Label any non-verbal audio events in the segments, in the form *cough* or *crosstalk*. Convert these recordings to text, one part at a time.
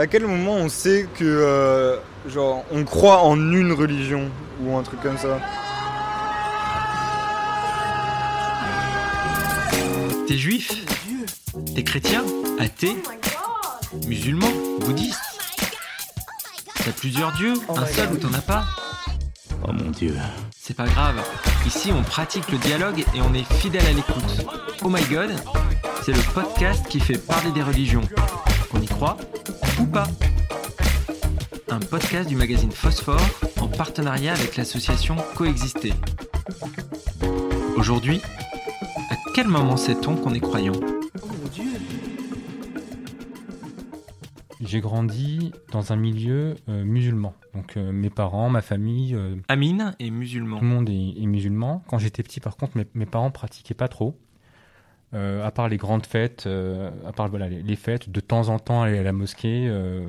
À quel moment on sait que euh, genre on croit en une religion ou un truc comme ça T'es juif T'es chrétien Athée Musulman Bouddhiste T'as plusieurs dieux Un seul ou t'en as pas Oh mon dieu. C'est pas grave. Ici, on pratique le dialogue et on est fidèle à l'écoute. Oh my god, c'est le podcast qui fait parler des religions. On y croit ou pas Un podcast du magazine Phosphore en partenariat avec l'association Coexister. Aujourd'hui, à quel moment sait-on qu'on est croyant? J'ai grandi dans un milieu euh, musulman. Donc euh, mes parents, ma famille, euh, Amine est musulman. tout le monde est, est musulman. Quand j'étais petit, par contre, mes, mes parents pratiquaient pas trop. Euh, à part les grandes fêtes, euh, à part voilà, les, fêtes, de temps en temps aller à la mosquée. euh,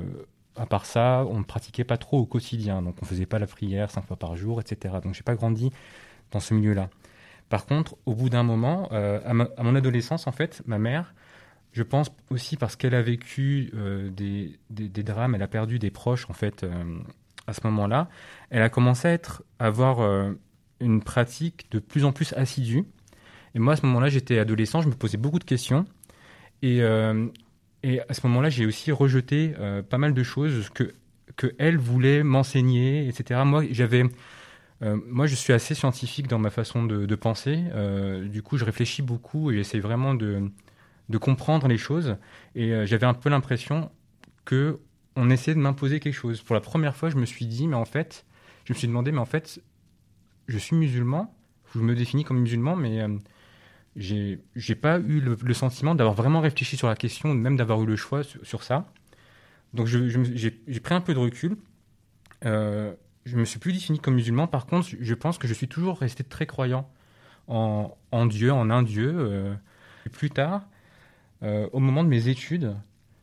à part ça, on ne pratiquait pas trop au quotidien. Donc on faisait pas la prière cinq fois par jour, etc. Donc j'ai pas grandi dans ce milieu-là. Par contre, au bout d'un moment, à, mon adolescence, en fait, ma mère, je pense aussi parce qu'elle a vécu des, drames, elle a perdu des proches, en fait, à ce moment-là, elle a commencé à, avoir une pratique de plus en plus assidue. Et moi, à ce moment-là, j'étais adolescent, je me posais beaucoup de questions. Et, euh, à ce moment-là, j'ai aussi rejeté euh, pas mal de choses que, que elle voulait m'enseigner, etc. Moi, j'avais... euh, moi, je suis assez scientifique dans ma façon de, penser. Du coup, je réfléchis beaucoup et j'essaie vraiment de, de comprendre les choses. Et j'avais un peu l'impression que on essayait de m'imposer quelque chose. Pour la première fois, je me suis dit, mais en fait, je me suis demandé, mais en fait, je suis musulman, je me définis comme musulman, mais j'ai pas eu le, sentiment d'avoir vraiment réfléchi sur la question, même d'avoir eu le choix sur, ça. Donc j'ai pris un peu de recul. Euh, je me suis plus défini comme musulman. Par contre, je pense que je suis toujours resté très croyant en, en Dieu, en un Dieu. euh. Plus tard, euh, au moment de mes études,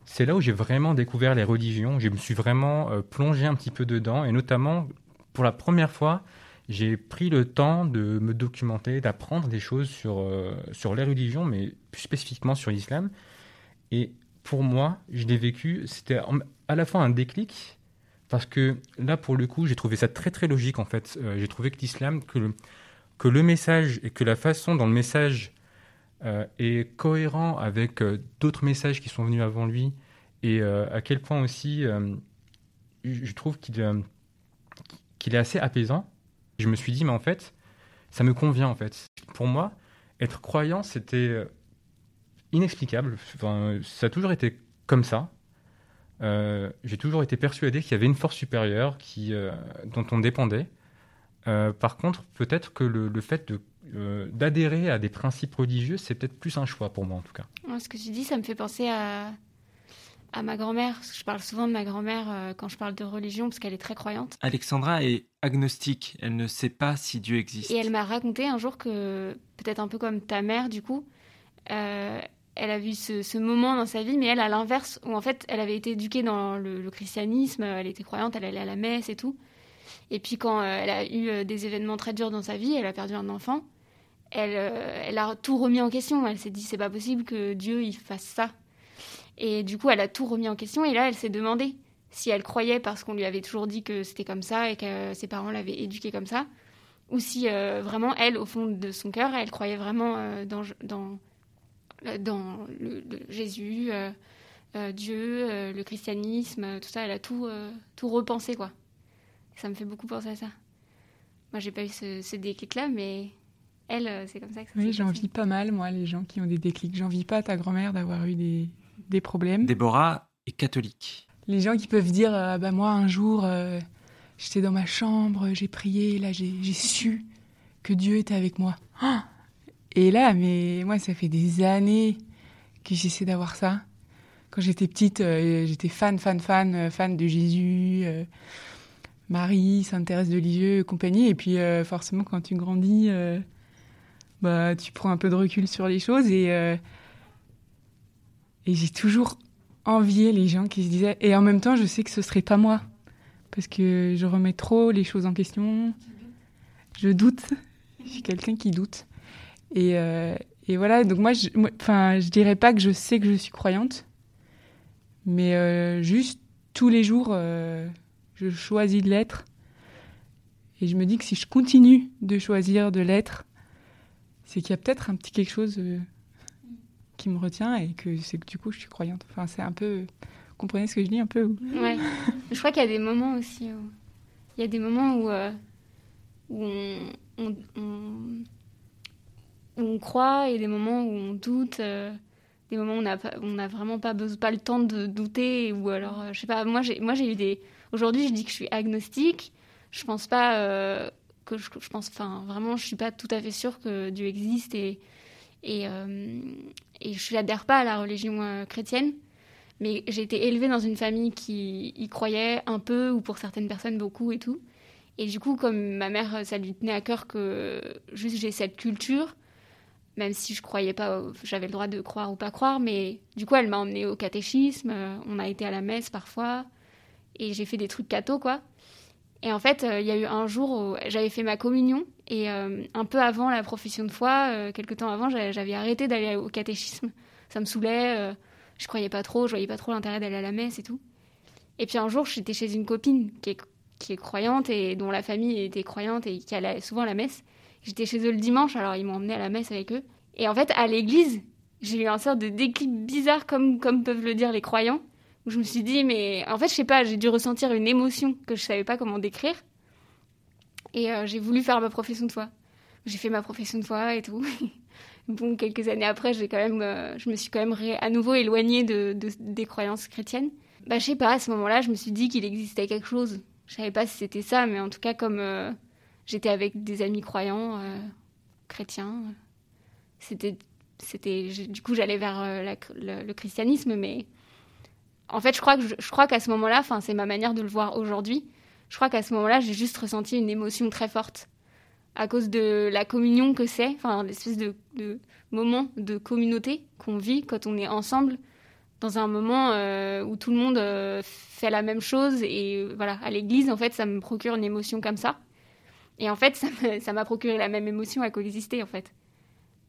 c'est là où j'ai vraiment découvert les religions. Je me suis vraiment euh, plongé un petit peu dedans, et notamment pour la première fois, j'ai pris le temps de me documenter, d'apprendre des choses sur, euh, sur les religions, mais plus spécifiquement sur l'islam. Et pour moi, je l'ai vécu, c'était à la fois un déclic, parce que là, pour le coup, j'ai trouvé ça très très logique en fait. Euh, j'ai trouvé que l'islam, que le, que le message et que la façon dont le message euh, est cohérent avec d'autres messages qui sont venus avant lui, et à quel point aussi je trouve qu'il qu'il est assez apaisant. Je me suis dit, mais en fait, ça me convient en fait. Pour moi, être croyant, c'était euh, inexplicable. Enfin, ça a toujours été comme ça. Euh, J'ai toujours été persuadé qu'il y avait une force supérieure qui, euh, dont on dépendait. Par contre, peut-être que le, fait d'adhérer à des principes religieux, c'est peut-être plus un choix pour moi en tout cas. Ce que tu dis, ça me fait penser à, à ma grand-mère. parce que Je parle souvent de ma grand-mère euh, quand je parle de religion, parce qu'elle est très croyante. Alexandra est agnostique, elle ne sait pas si Dieu existe. Et elle m'a raconté un jour que, peut-être un peu comme ta mère, du coup, euh, elle a vu ce, ce moment dans sa vie, mais elle, à l'inverse, où en fait, elle avait été éduquée dans le, le christianisme, elle était croyante, elle allait à la messe et tout. Et puis quand euh, elle a eu des événements très durs dans sa vie, elle a perdu un enfant, elle, elle a tout remis en question. Elle s'est dit, c'est pas possible que Dieu il fasse ça. Et du coup, elle a tout remis en question, et là, elle s'est demandé si elle croyait parce qu'on lui avait toujours dit que c'était comme ça et que ses parents l'avaient éduquée comme ça ou si euh, vraiment elle, au fond de son cœur, elle croyait vraiment euh, dans, dans, dans le, le Jésus, euh, Dieu, le christianisme, euh, tout ça. Elle a tout, euh, tout repensé, quoi. Ça me fait beaucoup penser à ça. Moi, j'ai pas eu ce, ce déclic-là, mais elle, c'est comme ça que ça Oui, j'en vis pas mal, moi, les gens qui ont des déclics. J'en vis pas ta grand-mère d'avoir eu des, des problèmes. Déborah est catholique. Les gens qui peuvent dire ah bah moi un jour euh, j'étais dans ma chambre, j'ai prié, là j'ai su que Dieu était avec moi. Ah et là mais moi ça fait des années que j'essaie d'avoir ça. Quand j'étais petite, euh, j'étais fan fan fan euh, fan de Jésus, euh, Marie, Sainte Thérèse de Lisieux et compagnie et puis euh, forcément quand tu grandis euh, bah tu prends un peu de recul sur les choses et euh, et j'ai toujours envier les gens qui se disaient. Et en même temps, je sais que ce serait pas moi. Parce que je remets trop les choses en question. Je doute. *laughs* Je suis quelqu'un qui doute. Et, euh, et voilà, donc moi, je, enfin, je dirais pas que je sais que je suis croyante. Mais euh, juste, tous les jours, euh, je choisis de l'être. Et je me dis que si je continue de choisir de l'être, c'est qu'il y a peut-être un petit quelque chose qui me retient et que c'est que du coup je suis croyante. Enfin, c'est un peu. Comprenez ce que je dis un peu ou- Ouais. je crois qu'il y a des moments aussi où... Il y a des moments où, euh, on, on, croit et des moments où on doute. euh, des moments où on n'a vraiment pas, besoin, pas le temps de douter. Ou alors, euh, je sais pas, moi j'ai eu des. Aujourd'hui, je dis que je suis agnostique. Je pense pas que je, je pense. Enfin, vraiment, je suis pas tout à fait sûre que Dieu existe et. Et, euh, et je n'adhère pas à la religion euh, chrétienne. Mais j'ai été élevée dans une famille qui y croyait un peu, ou pour certaines personnes beaucoup et tout. Et du coup, comme ma mère, ça lui tenait à cœur que juste j'ai cette culture, même si je croyais pas, j'avais le droit de croire ou pas croire, mais du coup, elle m'a emmenée au catéchisme, euh, on a été à la messe parfois, et j'ai fait des trucs catho, quoi. Et en fait, euh, il y a eu un jour où j'avais fait ma communion, et euh, un peu avant la profession de foi, euh, quelques temps avant, j'avais arrêté d'aller au catéchisme. Ça me saoulait, je croyais pas trop, je voyais pas trop l'intérêt d'aller à la messe et tout. Et puis un jour, j'étais chez une copine qui est, croyante et dont la famille était croyante et qui allait souvent à la messe. J'étais chez eux le dimanche, alors ils m'ont emmené à la messe avec eux. Et en fait, à l'église, j'ai eu un sorte de déclic bizarre, comme, comme peuvent le dire les croyants, je me suis dit, mais en fait, je sais pas, j'ai dû ressentir une émotion que je savais pas comment décrire. Et euh, j'ai voulu faire ma profession de foi. J'ai fait ma profession de foi et tout. *laughs* bon, quelques années après, j'ai quand même, euh, je me suis quand même à nouveau éloignée de, de- des croyances chrétiennes. Bah, je sais pas, à ce moment-là, je me suis dit qu'il existait quelque chose. Je savais pas si c'était ça, mais en tout cas, comme euh, j'étais avec des amis croyants, chrétiens, c'était, c'était, du coup, j'allais vers le, le christianisme, mais en fait, je crois que je, crois qu'à ce moment-là, enfin, c'est ma manière de le voir aujourd'hui. Je crois qu'à ce moment-là, j'ai juste ressenti une émotion très forte à cause de la communion que c'est, enfin l'espèce de, de moment de communauté qu'on vit quand on est ensemble dans un moment euh, où tout le monde euh, fait la même chose et euh, voilà à l'église en fait ça me procure une émotion comme ça et en fait *laughs* ça m'a procuré la même émotion à coexister en fait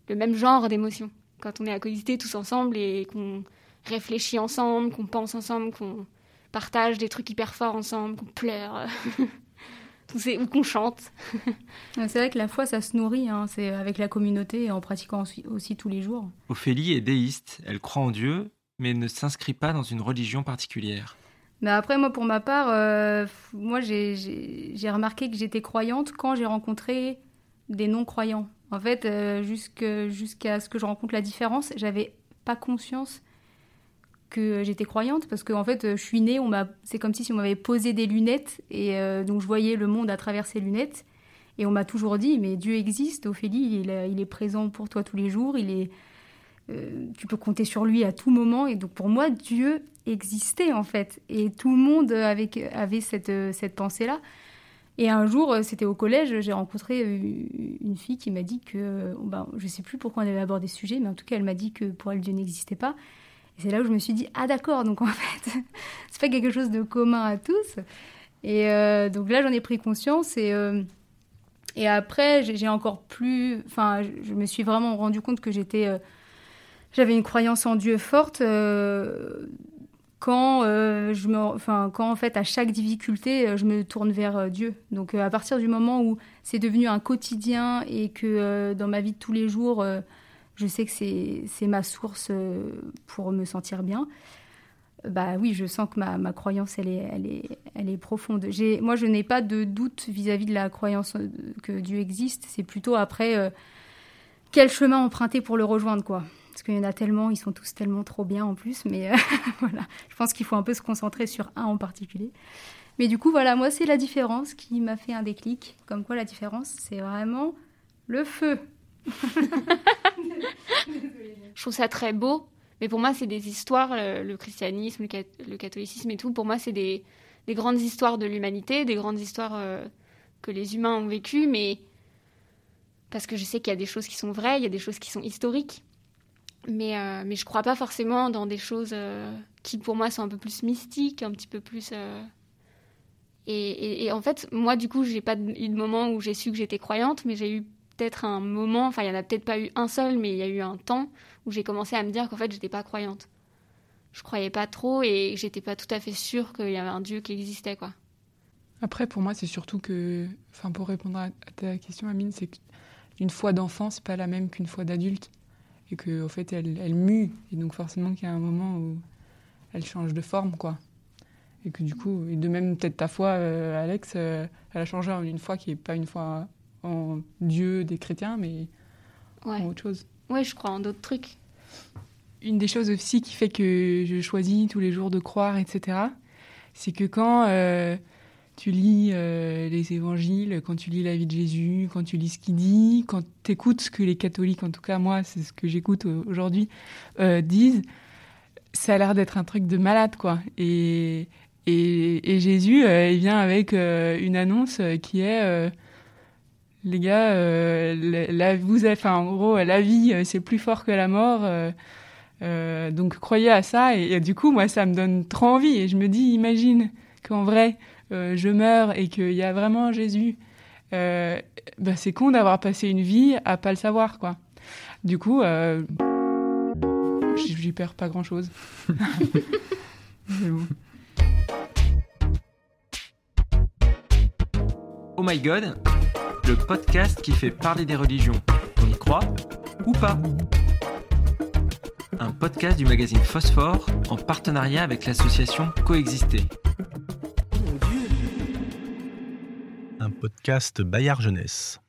le même genre d'émotion quand on est à coexister tous ensemble et qu'on réfléchit ensemble qu'on pense ensemble qu'on partage des trucs hyper forts ensemble qu'on pleure *laughs* ou qu'on chante *laughs* C'est vrai que la foi, ça se nourrit, hein, c'est avec la communauté et en pratiquant aussi, aussi tous les jours. Ophélie est déiste, elle croit en Dieu, mais ne s'inscrit pas dans une religion particulière. Mais après, moi, pour ma part, euh, moi, j'ai- remarqué que j'étais croyante quand j'ai rencontré des non-croyants. En fait, euh, jusqu'à ce que je rencontre la différence, j'avais pas conscience que j'étais croyante parce que en fait, je suis née, on m'a, c'est comme si on m'avait posé des lunettes et euh, donc je voyais le monde à travers ces lunettes. Et on m'a toujours dit, mais Dieu existe, Ophélie, il est, il est présent pour toi tous les jours, il est, euh, tu peux compter sur lui à tout moment. Et donc pour moi, Dieu existait en fait. Et tout le monde avait, cette, euh, cette pensée-là. Et un jour, c'était au collège, j'ai rencontré une fille qui m'a dit que, ben, je sais plus pourquoi on avait abordé ce sujet, mais en tout cas, elle m'a dit que pour elle, Dieu n'existait pas. C'est là où je me suis dit, ah d'accord, donc en *laughs* fait, c'est pas quelque chose de commun à tous. Et euh, donc là, j'en ai pris conscience et, euh, et après, j'ai encore plus, enfin, je, me suis vraiment rendu compte que j'étais, euh, j'avais une croyance en Dieu forte quand je me, enfin, quand en fait à chaque difficulté, je me tourne vers Dieu. Donc à partir du moment où c'est devenu un quotidien et que dans ma vie de tous les jours, je sais que c'est ma source euh, pour me sentir bien. Bah oui, je sens que ma, ma croyance, elle est, elle est, elle est profonde. Moi, je n'ai pas de doute vis-à-vis de la croyance euh, que Dieu existe. C'est plutôt après euh, quel chemin emprunter pour le rejoindre, quoi. Parce qu'il y en a tellement, ils sont tous tellement trop bien en plus. Mais *laughs* voilà, je pense qu'il faut un peu se concentrer sur un en particulier. Mais du coup, voilà, moi, c'est la différence qui m'a fait un déclic. Comme quoi, la différence, c'est vraiment le feu. *laughs* Je trouve ça très beau, mais pour moi, c'est des histoires, le, christianisme, le, cat- le catholicisme et tout. Pour moi, c'est des, des grandes histoires de l'humanité, des grandes histoires euh, que les humains ont vécues, mais parce que je sais qu'il y a des choses qui sont vraies, il y a des choses qui sont historiques. Mais, euh, mais je crois pas forcément dans des choses euh, qui, pour moi, sont un peu plus mystiques, un petit peu plus. euh, Et, et- en fait, moi, du coup, j'ai pas eu de moment où j'ai su que j'étais croyante, mais j'ai eu peut-être un moment, enfin, il y en a peut-être pas eu un seul, mais il y a eu un temps où j'ai commencé à me dire qu'en fait, j'étais pas croyante. je croyais pas trop et j'étais pas tout à fait sûre qu'il y avait un Dieu qui existait, quoi. Après, pour moi, c'est surtout que, enfin, pour répondre à ta question, Amine, c'est qu'une foi d'enfant, c'est pas la même qu'une foi d'adulte. Et qu'en fait, elle, elle mue. Et donc, forcément, qu'il y a un moment où elle change de forme, quoi. Et que du coup, et de même, peut-être ta foi, euh, Alex, euh, elle a changé en une foi qui est pas une foi en Dieu des chrétiens, mais Ouais. en autre chose. Ouais, je crois en d'autres trucs. Une des choses aussi qui fait que je choisis tous les jours de croire, etc., c'est que quand euh, tu lis euh, les évangiles, quand tu lis la vie de Jésus, quand tu lis ce qu'il dit, quand tu écoutes ce que les catholiques, en tout cas moi, c'est ce que j'écoute aujourd'hui, euh, disent, ça a l'air d'être un truc de malade, quoi. Et, et, et Jésus, il vient avec une annonce qui est... les gars, euh, la, la- vous avez, enfin, en gros, la vie, euh, c'est plus fort que la mort. euh, euh, donc croyez à ça. Et, et du coup, moi, ça me donne trop envie. Et je me dis, imagine qu'en vrai, euh, je meurs et qu'il y a vraiment Jésus. Euh, bah, c'est con d'avoir passé une vie à pas le savoir, quoi. Du coup, euh, j'y perds pas grand-chose. *laughs* Bon. Oh my god, le podcast qui fait parler des religions. On y croit ou pas Un podcast du magazine Phosphore en partenariat avec l'association Coexister. Un podcast Bayard Jeunesse.